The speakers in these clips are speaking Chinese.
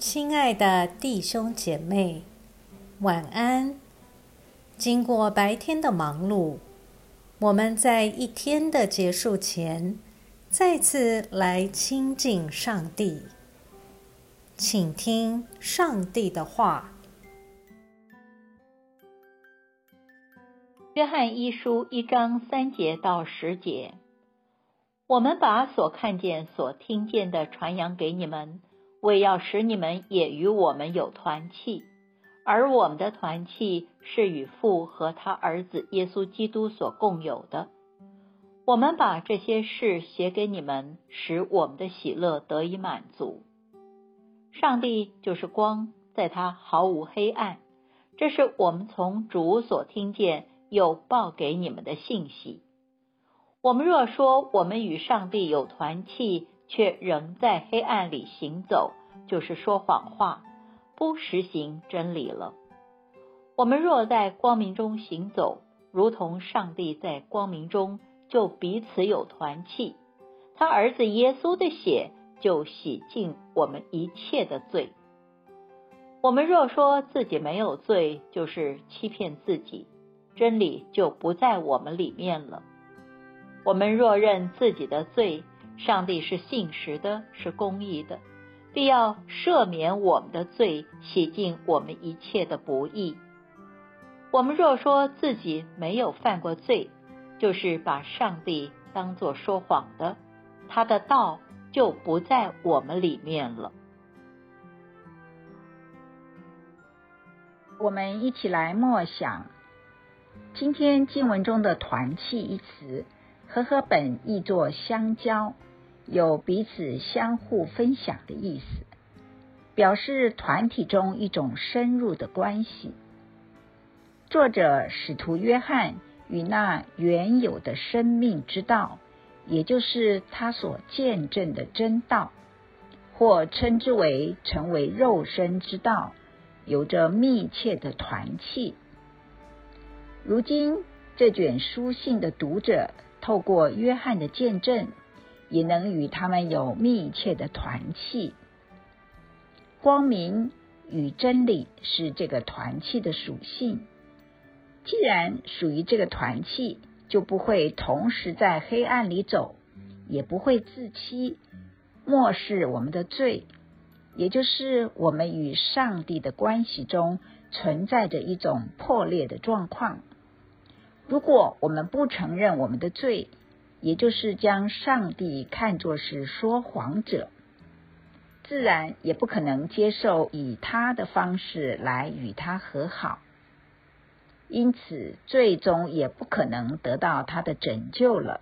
亲爱的弟兄姐妹，晚安。经过白天的忙碌，我们在一天的结束前，再次来亲近上帝，请听上帝的话。约翰一书一章三节到十节，我们把所看见、所听见的传扬给你们。为要使你们也与我们有团契，而我们的团契是与父和他儿子耶稣基督所共有的。我们把这些事写给你们，使我们的喜乐得以满足。上帝就是光，在他毫无黑暗。这是我们从主所听见又报给你们的信息。我们若说我们与上帝有团契，却仍在黑暗里行走，就是说谎话，不实行真理了。我们若在光明中行走，如同上帝在光明中，就彼此有团契。他儿子耶稣的血就洗净我们一切的罪。我们若说自己没有罪，就是欺骗自己，真理就不在我们里面了。我们若认自己的罪，上帝是信实的，是公义的，必要赦免我们的罪，洗净我们一切的不义。我们若说自己没有犯过罪，就是把上帝当作说谎的，他的道就不在我们里面了。我们一起来默想今天经文中的“团契”一词，和合本译作“相交”。有彼此相互分享的意思，表示团体中一种深入的关系。作者使徒约翰与那原有的生命之道，也就是他所见证的真道，或称之为成为肉身之道，有着密切的团契。如今这卷书信的读者，透过约翰的见证。也能与他们有密切的团契。光明与真理是这个团契的属性。既然属于这个团契，就不会同时在黑暗里走，也不会自欺，漠视我们的罪，也就是我们与上帝的关系中存在着一种破裂的状况。如果我们不承认我们的罪，也就是将上帝看作是说谎者，自然也不可能接受以他的方式来与他和好，因此最终也不可能得到他的拯救了。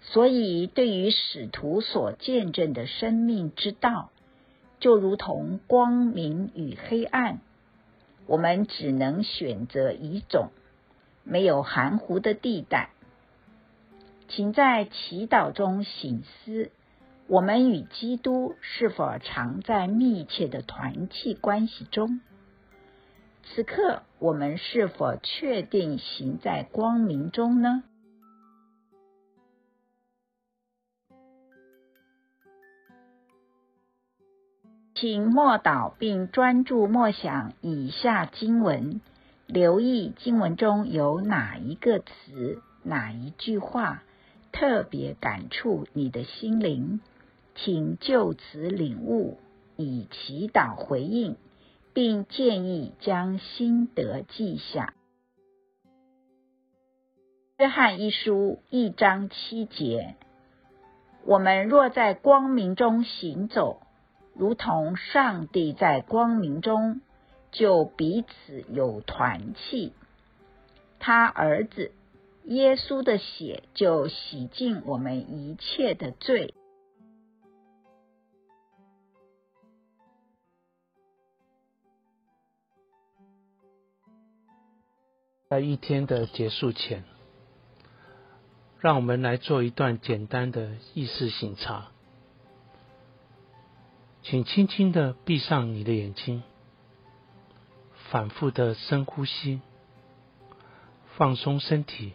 所以，对于使徒所见证的生命之道，就如同光明与黑暗，我们只能选择一种，没有含糊的地带。请在祈祷中醒思：我们与基督是否常在密切的团契关系中？此刻我们是否确定行在光明中呢？请默祷并专注默想以下经文，留意经文中有哪一个词、哪一句话。特别感触你的心灵，请就此领悟，以祈祷回应，并建议将心得记下。约翰一书一章七节：我们若在光明中行走，如同上帝在光明中，就彼此有团契。他儿子。耶稣的血就洗净我们一切的罪。在一天的结束前，让我们来做一段简单的意识醒察。请轻轻的闭上你的眼睛，反复的深呼吸，放松身体。